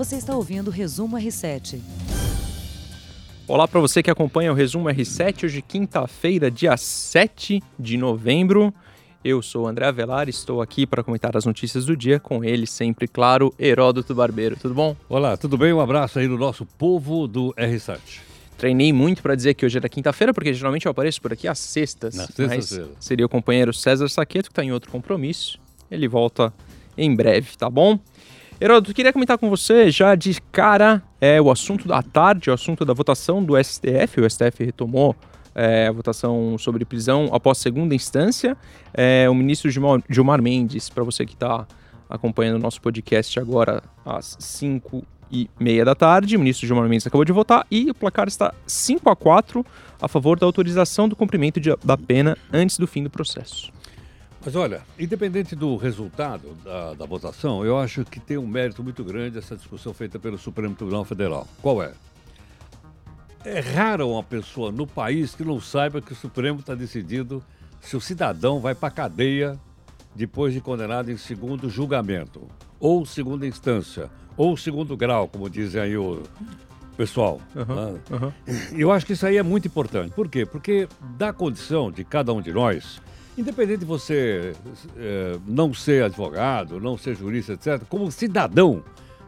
Você está ouvindo o Resumo R7. Olá para você que acompanha o Resumo R7, hoje quinta-feira, dia 7 de novembro. Eu sou o André Avelar e estou aqui para comentar as notícias do dia com ele, sempre claro, Heródoto Barbeiro. Tudo bom? Olá, tudo bem? Um abraço aí no nosso povo do R7. Treinei muito para dizer que hoje era quinta-feira, porque geralmente eu apareço por aqui às sextas. Na sexta-feira. Seria o companheiro César Saqueto, que está em outro compromisso. Ele volta em breve, tá bom? Heródoto, queria comentar com você já de cara é, o assunto da tarde, o assunto da votação do STF. O STF retomou é, a votação sobre prisão após segunda instância. É, o ministro Gilmar, Gilmar Mendes, para você que está acompanhando o nosso podcast agora às 5 e meia da tarde, o ministro Gilmar Mendes acabou de votar e o placar está 5 a 4 a favor da autorização do cumprimento de, da pena antes do fim do processo. Mas olha, independente do resultado da, da, votação, eu acho que tem um mérito muito grande essa discussão feita pelo Supremo Tribunal Federal. Qual é? É rara uma pessoa no país que não saiba que o Supremo está decidido se o cidadão vai para a cadeia depois de condenado em segundo julgamento, ou segunda instância, ou segundo grau, como dizem aí o pessoal. Uhum, uhum. Eu acho que isso aí é muito importante. Por quê? Porque dá condição de cada um de nós Independente de você é, não ser advogado, não ser jurista, etc., como cidadão,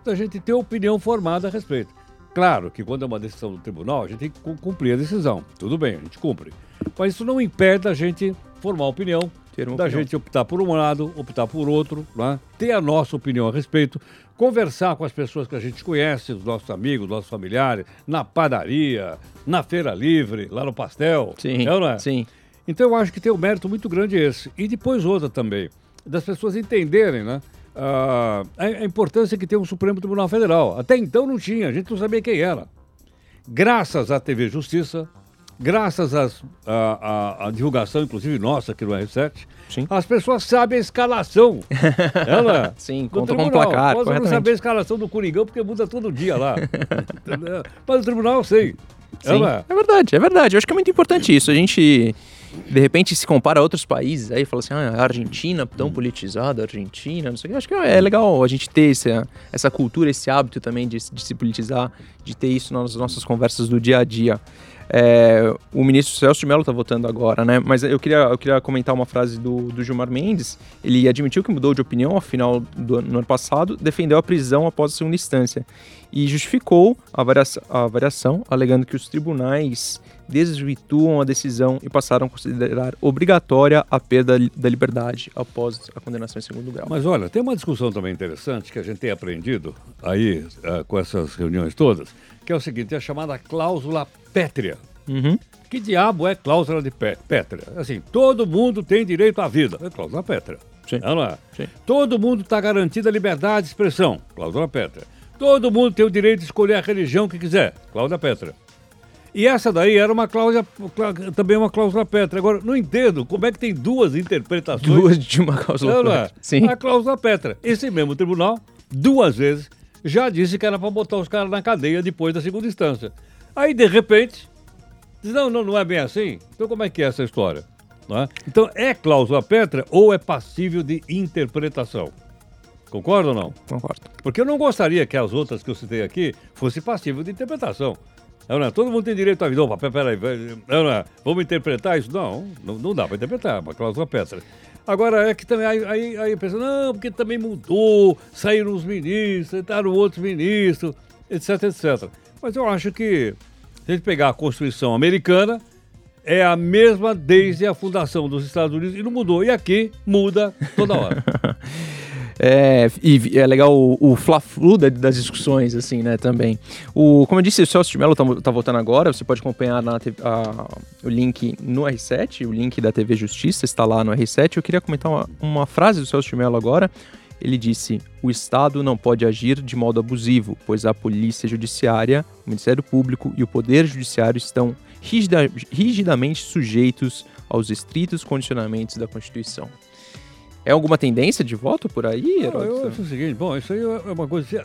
a gente ter opinião formada a respeito. Claro que quando é uma decisão do tribunal, a gente tem que cumprir a decisão. Tudo bem, a gente cumpre. Mas isso não impede a gente formar opinião, da opinião. gente optar por um lado, optar por outro, né? ter a nossa opinião a respeito, conversar com as pessoas que a gente conhece, os nossos amigos, nossos familiares, na padaria, na feira livre, lá no pastel. Sim, é, não é? sim. Então eu acho que tem um mérito muito grande esse. E depois outra também, das pessoas entenderem, né? Uh, a, importância que tem um Supremo Tribunal Federal. Até então não tinha, a gente não sabia quem era. Graças à TV Justiça, graças à divulgação, inclusive nossa aqui no R7, Sim. as pessoas sabem a escalação. Ela, Sim, conta com placar. Nós não saber a escalação do Coringão porque muda todo dia lá. Mas o tribunal eu sei. Sim, é verdade, é verdade. Eu acho que é muito importante isso. A gente de repente se compara a outros países, aí fala assim, ah, a Argentina tão hum. politizada, a Argentina, não sei o que. Acho que é legal a gente ter essa, essa cultura, esse hábito também de, de se politizar, de ter isso nas nossas conversas do dia a dia. É, o ministro Celso de Mello está votando agora, né? Mas eu queria, eu queria comentar uma frase do, do Gilmar Mendes. Ele admitiu que mudou de opinião ao final do no ano passado, defendeu a prisão após a segunda instância e justificou a a variação alegando que os tribunais desvirtuam a decisão e passaram a considerar obrigatória a perda da liberdade após a condenação em segundo grau. Mas olha, tem uma discussão também interessante que a gente tem aprendido aí uh, com essas reuniões todas, que é o seguinte, é a chamada cláusula pétrea. Uhum. Que diabo é cláusula de pétrea? Assim, todo mundo tem direito à vida. É cláusula pétrea. Sim. Não é? Sim. Todo mundo está garantido a liberdade de expressão. Cláusula pétrea. Todo mundo tem o direito de escolher a religião que quiser. Cláusula pétrea. E essa daí era uma cláusula, também uma cláusula Petra. Agora, não entendo como é que tem duas interpretações. Duas de uma cláusula é? Sim. A cláusula Petra. Esse mesmo tribunal, duas vezes, já disse que era para botar os caras na cadeia depois da segunda instância. Aí, de repente, diz, não, não, não é bem assim. Então, como é que é essa história? É? Então, é cláusula Petra ou é passível de interpretação? Concorda ou não? Concordo. Porque eu não gostaria que as outras que eu citei aqui fossem passíveis de interpretação. Não, todo mundo tem direito à vida. Opa, peraí, não, vamos interpretar isso? Não, não, não dá para interpretar, uma cláusula petra. Agora é que também aí, aí, aí pensa, não, porque também mudou, saíram os ministros, entraram outros ministros, etc, etc. Mas eu acho que, se a gente pegar a Constituição americana, é a mesma desde a fundação dos Estados Unidos e não mudou. E aqui muda toda hora. É, e é legal o, o fla-flu das discussões, assim, né, também. O, como eu disse, o Celso de Mello tá, tá votando agora, você pode acompanhar na, a, o link no R7, o link da TV Justiça está lá no R7. Eu queria comentar uma, uma frase do Celso de Mello agora. Ele disse: O Estado não pode agir de modo abusivo, pois a Polícia Judiciária, o Ministério Público e o Poder Judiciário estão rigida, rigidamente sujeitos aos estritos condicionamentos da Constituição. É alguma tendência de voto por aí, Não, Eu acho o seguinte, bom, isso aí é uma coisa.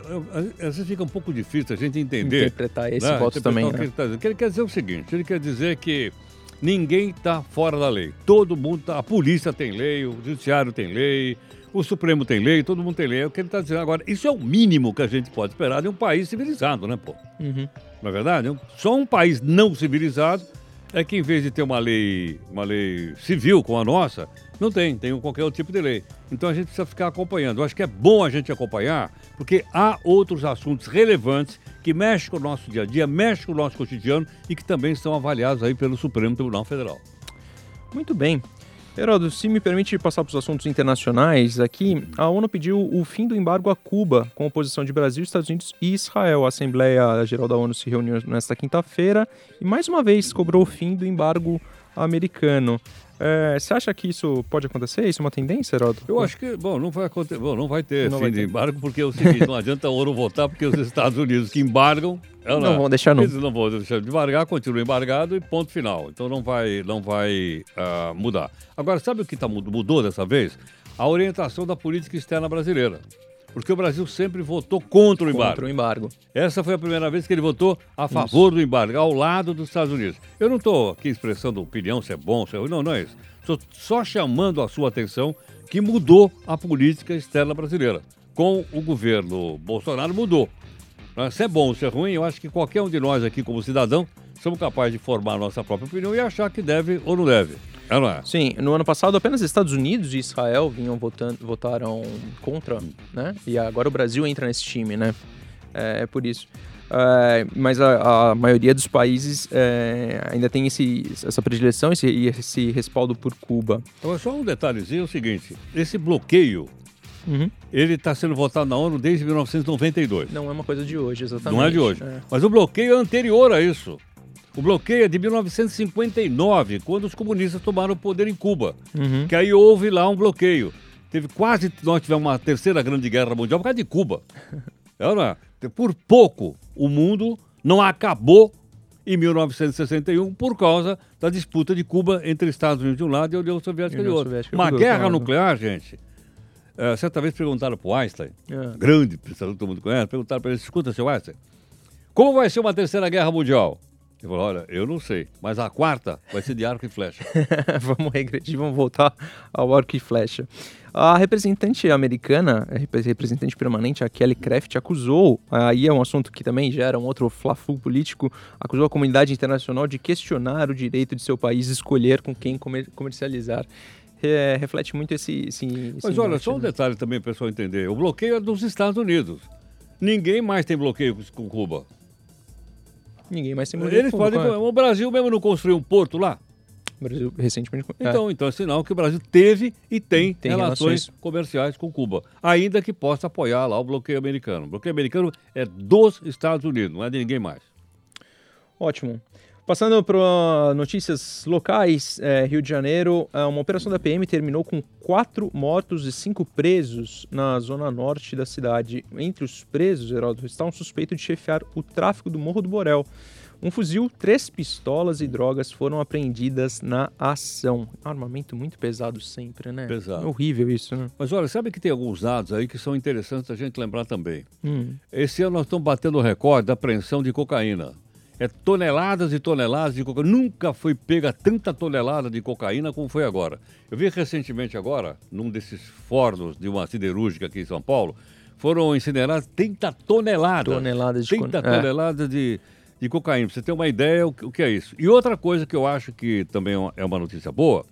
Às vezes fica um pouco difícil a gente entender. Interpretar esse né? voto também. O que, né? ele tá dizendo. ele quer dizer o seguinte: ele quer dizer que ninguém está fora da lei. Todo mundo tá, A polícia tem lei, o judiciário tem lei, O Supremo tem lei, todo mundo tem lei. É o que ele está dizendo. Agora, isso é o mínimo que a gente pode esperar de um país civilizado, né, pô? Uhum. Não é verdade? Só um país não civilizado é que, em vez de ter uma lei, uma lei civil como a nossa, não tem, tem qualquer outro tipo de lei. Então a gente precisa ficar acompanhando. Eu acho que é bom a gente acompanhar, porque há outros assuntos relevantes que mexem com o nosso dia a dia, mexem com o nosso cotidiano e que também são avaliados aí pelo Supremo Tribunal Federal. Muito bem. Heródoto, se me permite passar para os assuntos internacionais aqui, a ONU pediu o fim do embargo a Cuba, com oposição de Brasil, Estados Unidos e Israel. A Assembleia Geral da ONU se reuniu nesta quinta-feira e mais uma vez cobrou o fim do embargo americano. É, você acha que isso pode acontecer? Isso é uma tendência, Heródoto? Eu acho que, bom, não vai acontecer, bom, não vai ter não fim vai ter. de embargo, porque é o seguinte, não adianta a ONU votar, porque os Estados Unidos que embargam... Não, não vão deixar não. Eles não vão deixar de embargar, continua embargado e ponto final. Então não vai, não vai uh, mudar. Agora, sabe o que tá, mudou dessa vez? A orientação da política externa brasileira porque o Brasil sempre votou contra o embargo. Contra o embargo. Essa foi a primeira vez que ele votou a favor isso. do embargo, ao lado dos Estados Unidos. Eu não estou aqui expressando opinião se é bom, se é ruim, não, não é isso. Estou só chamando a sua atenção que mudou a política externa brasileira. Com o governo Bolsonaro mudou. Se é bom, se é ruim, eu acho que qualquer um de nós aqui, como cidadão, somos capazes de formar a nossa própria opinião e achar que deve ou não deve. É, não é? Sim, no ano passado apenas Estados Unidos e Israel vinham votando, votaram contra, né? E agora o Brasil entra nesse time, né? É, é por isso. É, mas a, a, maioria dos países é, ainda tem esse, essa predileção esse, e esse respaldo por Cuba. Agora, só um detalhezinho é o seguinte: esse bloqueio Uhum. Ele está sendo votado na ONU desde 1992. Não é uma coisa de hoje, exatamente. Não é de hoje. É. Mas o bloqueio é anterior a isso. O bloqueio é de 1959, quando os comunistas tomaram o poder em Cuba. Uhum. Que aí houve lá um bloqueio. Teve quase, nós tivemos uma terceira grande guerra mundial por causa de Cuba. É, é? Por pouco, o mundo não acabou em 1961 por causa da disputa de Cuba entre Estados Unidos de um lado e a União Soviética de outro. Uma guerra nuclear, gente. É, certa vez perguntaram para o Einstein, é. grande pensador que todo mundo conhece, perguntaram para ele, escuta, seu Einstein, como vai ser uma terceira guerra mundial? Ele falou, olha, eu não sei, mas a quarta vai ser de arco e flecha. vamos regredir, vamos voltar ao arco e flecha. A representante americana, representante permanente, a Kelly Craft, acusou, aí é um assunto que também gera um outro flafu político, acusou a comunidade internacional de questionar o direito de seu país escolher com quem comer, comercializar. É, reflete muito esse, esse, esse Mas olha, só um né? detalhe também para o pessoal entender. O bloqueio é dos Estados Unidos. Ninguém mais tem bloqueio com Cuba. Ninguém mais tem Eles podem. É. O Brasil mesmo não construiu um porto lá? O Brasil recentemente. Então, é. então é sinal que o Brasil teve e tem, tem relações, relações, comerciais com Cuba, ainda que possa apoiar lá o bloqueio americano. O bloqueio americano é dos Estados Unidos, não é de ninguém mais. Ótimo. Passando para notícias locais, é, Rio de Janeiro, é, uma operação da PM terminou com quatro mortos e cinco presos na zona norte da cidade. Entre os presos, Heródoto, está um suspeito de chefiar o tráfico do Morro do Borel. Um fuzil, três pistolas e drogas foram apreendidas na ação. Armamento muito pesado sempre, né? Pesado. É horrível isso, né? Mas olha, sabe que tem alguns dados aí que são interessantes a gente lembrar também. Hum. Esse ano nós estamos batendo o recorde da apreensão de cocaína é toneladas e toneladas de cocaína. Nunca foi pega tanta tonelada de cocaína como foi agora. Eu vi recentemente agora, num desses fornos de uma siderúrgica aqui em São Paulo, foram incineradas 30 toneladas. Toneladas de 30 con... É. toneladas é. de, de cocaína. Pra você ter uma ideia o que, o que é isso. E outra coisa que eu acho que também é uma notícia boa,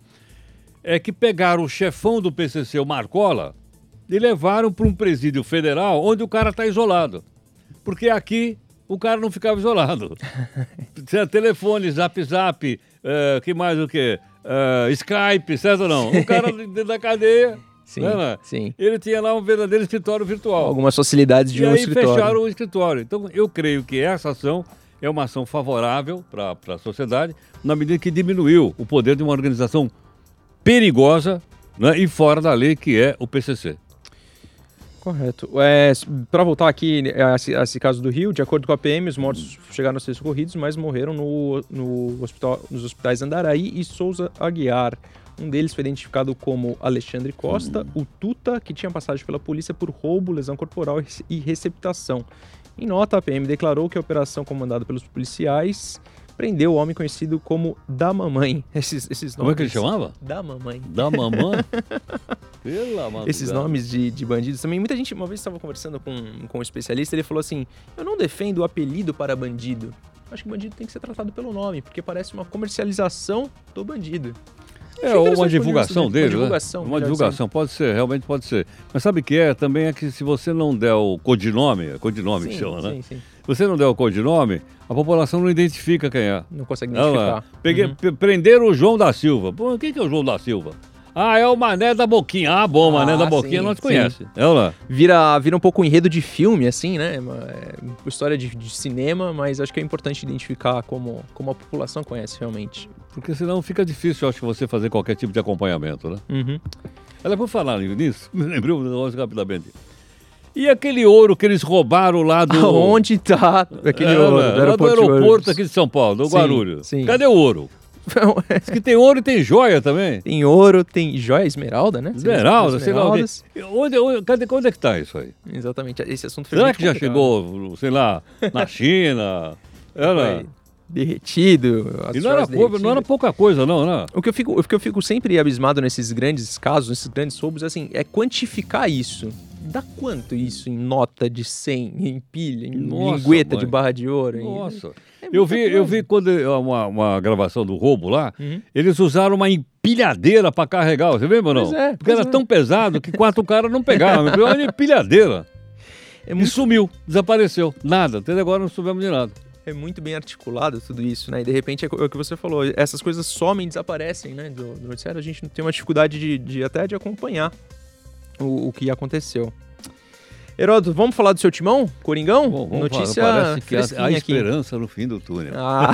é que pegaram o chefão do PCC, o Marcola, e levaram para um presídio federal onde o cara está isolado. Porque aqui o cara não ficava isolado. Tinha telefone, zap zap, uh, que mais o quê? Uh, Skype, certo ou não? O cara dentro da cadeia. Sim, né? sim. Ele tinha lá um verdadeiro escritório virtual. Algumas facilidades de e um aí escritório. fecharam o escritório. Então, eu creio que essa ação é uma ação favorável para a sociedade, na medida que diminuiu o poder de uma organização perigosa né, e fora da lei, que é o PCC. Correto. É, para voltar aqui a esse, a esse, caso do Rio, de acordo com a PM, os mortos chegaram a ser socorridos, mas morreram no, no hospital, nos hospitais Andaraí e Souza Aguiar. Um deles foi identificado como Alexandre Costa, o Tuta, que tinha passagem pela polícia por roubo, lesão corporal e receptação. Em nota, a PM declarou que a operação comandada pelos policiais prendeu o homem conhecido como da mamãe. Esses, esses Como é nomes. que ele chamava? Da mamãe. Da mamãe? Pela madrugada. Esses nomes de, de bandidos também. Muita gente, uma vez estava conversando com, com um especialista, ele falou assim: Eu não defendo o apelido para bandido. Acho que bandido tem que ser tratado pelo nome, porque parece uma comercialização do bandido. É, ou uma divulgação isso, né? dele, Uma divulgação, né? Uma divulgação, pode ser, realmente pode ser. Mas sabe o que é? Também é que se você não der o codinome, é codinome que Sim, chama, né? sim, sim. Se você não der o codinome, a população não identifica quem é. Não consegue identificar. Peguei, Uhum. Prenderam o João da Silva. Pô, quem que é o João da Silva? Ah, é o Mané da Boquinha. Ah, bom, Mané Ah, da Boquinha sim, nós sim. conhece. É lá. Vira, vira um pouco um enredo de filme, assim, né? Uma, é, uma história de, de cinema, mas acho que é importante identificar como, como a população conhece realmente. Porque senão fica difícil, eu acho, você fazer qualquer tipo de acompanhamento, né? Uhum. Ela, por falar nisso, me lembrou um negócio rapidamente. E aquele ouro que eles roubaram lá do... Aonde tá aquele É, ouro? lá do aeroporto Guarulhos? aqui de São Paulo, do Guarulhos. sim. Cadê o ouro? Diz que tem ouro e tem joia também. tem ouro, tem joia esmeralda, né? Esmeralda, sei lá. onde-. Onde, onde, onde é que tá isso aí? Exatamente. Esse assunto foi Será que já complicado. chegou, sei lá, na China? Era... Derretido. E não era, pouca, não era pouca coisa, não, né? O que, eu fico, o que eu fico sempre abismado nesses grandes casos, nesses grandes roubos, assim, é quantificar isso. Dá quanto isso em nota de 100, em pilha, em Nossa, lingueta mãe. de barra de ouro? em- Nossa. É Eu vi, eu vi quando uma, uma gravação do roubo lá, Uhum. eles usaram uma empilhadeira para carregar, você lembra ou não? Pois é, Porque era é. tão pesado que quatro caras não pegavam. Foi uma empilhadeira. É E muito, sumiu, desapareceu. Nada, até agora não soubemos de nada. É muito bem articulado tudo isso, né? E de repente é o que você falou, essas coisas somem, desaparecem, né? Do, do noticiário, a gente tem uma dificuldade de, de até de acompanhar o, o que aconteceu. Heródoto, vamos falar do seu timão, Coringão? Bom, vamos Notícia falar, parece que há, fresquinha há aqui. esperança no fim do túnel. Ah.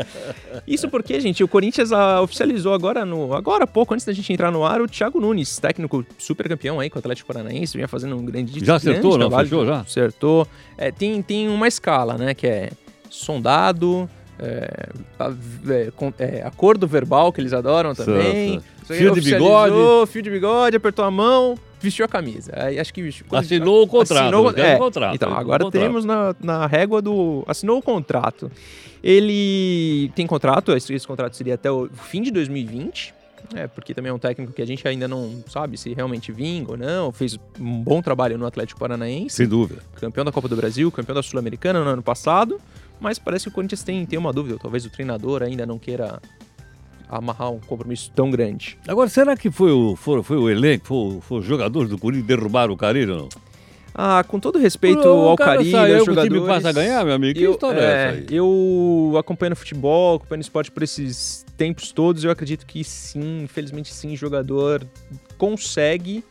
Isso porque, gente, o Corinthians ah, oficializou agora, no, agora há pouco, antes da gente entrar no ar, o Thiago Nunes, técnico super campeão aí com o Atlético Paranaense, vinha fazendo um grande Já acertou, grande não? trabalho, Fechou já? Acertou. É, tem, tem uma escala, né, que é sondado, é, a- é, é, acordo verbal, que eles adoram também. Certo. Fio de oficializou, Fio de bigode, apertou a mão, vestiu a camisa. Aí, acho que quando- Assinou o contrato. Assinou, é, o contrato. então, agora contrato. temos na, na régua do. Assinou o contrato. Ele tem contrato, esse, esse contrato seria até o fim de 2020. É, porque também é um técnico que a gente ainda não sabe se realmente vinga ou não. Fez um bom trabalho no Atlético Paranaense, Sem dúvida. campeão da Copa do Brasil, campeão da Sul-Americana no ano passado. Mas parece que o Corinthians tem, tem uma dúvida. Talvez o treinador ainda não queira amarrar um compromisso tão grande. Agora, será que foi o, foi, foi o elenco, foi, foi os jogadores do Corinthians que derrubaram o Carilho ou não? Ah, com todo respeito O ao Carilho, saiu, aos o time jogadores... passa a ganhar, meu amigo? Que eu, história é é, essa aí? eu acompanhando futebol, acompanhando esporte por esses tempos todos, eu acredito que sim, infelizmente sim, jogador consegue,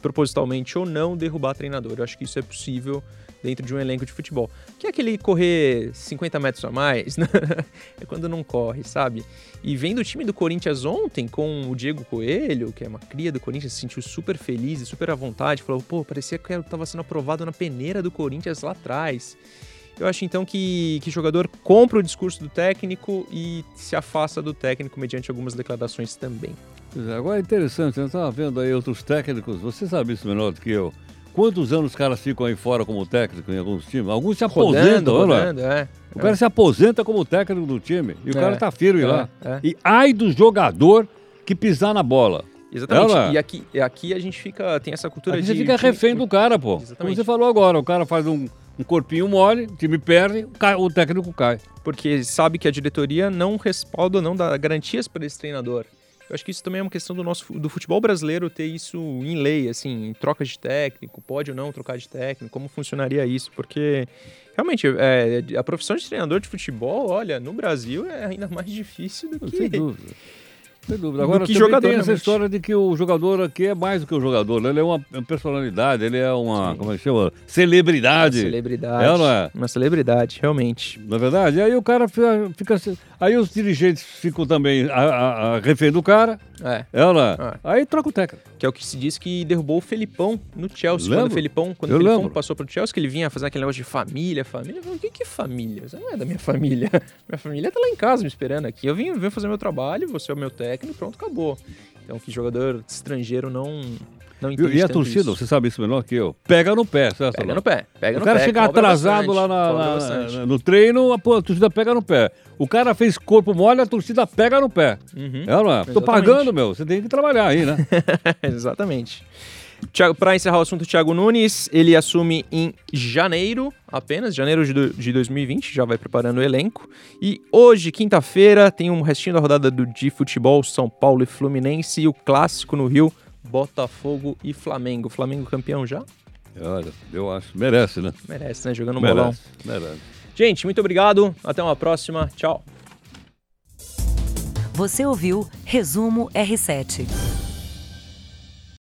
propositalmente ou não, derrubar treinador. Eu acho que isso é possível dentro de um elenco de futebol. Que é aquele correr 50 metros a mais, né? é quando não corre, sabe? E vendo o time do Corinthians ontem com o Diego Coelho, que é uma cria do Corinthians, se sentiu super feliz e super à vontade, falou, pô, parecia que eu tava sendo aprovado na peneira do Corinthians lá atrás. Eu acho então que, que jogador compra o discurso do técnico e se afasta do técnico mediante algumas declarações também. É, Agora é interessante, eu estava vendo aí outros técnicos, você sabe isso melhor do que eu. Quantos anos os caras ficam aí fora como técnico em alguns times? Alguns se aposentam, Rodando, olha lá. rodando, é. O cara se aposenta como técnico do time e o É, cara tá firme é, lá. é. E ai do jogador que pisar na bola. Exatamente. Ela- E aqui, aqui a gente fica, tem essa cultura Aí de... você fica refém do cara, pô. Como Exatamente. você falou agora, o cara faz um, um corpinho mole, o time perde, o ca- o técnico cai. porque sabe que a diretoria não respalda, não dá garantias para esse treinador. Eu acho que isso também é uma questão do nosso do futebol brasileiro ter isso em lei, assim, em troca de técnico, pode ou não trocar de técnico, como funcionaria isso? Porque realmente é, a profissão de treinador de futebol, olha, no Brasil é ainda mais difícil do que Sem dúvida. Sem dúvida. Agora, que jogador, tem essa realmente. história de que o jogador aqui é mais do que o jogador. né? Ele é uma personalidade, ele é uma, Sim. como é que chama? Celebridade. celebridade. É não é? Uma celebridade, realmente. Na verdade, aí o cara fica, fica Aí os dirigentes ficam também a, a, a refém do cara. É. Não é? Aí troca o técnico. Que é o que se diz que derrubou o Felipão no Chelsea. Lembro. Quando o Felipão, quando o Felipão passou pro Chelsea, que ele vinha fazer aquele negócio de família, família. Eu falei, o que, que é família? Você não é da minha família. Minha família tá lá em casa me esperando aqui. Eu vim, vim fazer meu trabalho, você é o meu técnico, pronto, acabou. Então que jogador estrangeiro não, não E, entende e a torcida, isso. você sabe isso melhor que eu, pega no pé, certo? Pega no pé, pega O cara chega atrasado bastante, lá na- na- no treino, a, pô, a torcida pega no pé. O cara fez corpo mole, a torcida pega no pé. Uhum. É não é? Tô Exatamente. pagando, meu. Você tem que trabalhar aí, né? Exatamente. Para encerrar o assunto, Thiago Nunes, ele assume em janeiro, apenas, janeiro de, de 2020, já vai preparando o elenco. E hoje, quinta-feira, tem um restinho da rodada do de futebol, São Paulo e Fluminense, e o clássico no Rio, Botafogo e Flamengo. Flamengo campeão já? Olha, eu acho. Merece, né? Merece, né? Jogando um bolão. merece, merece. Gente, muito obrigado. Até uma próxima. Tchau. Você ouviu Resumo R7.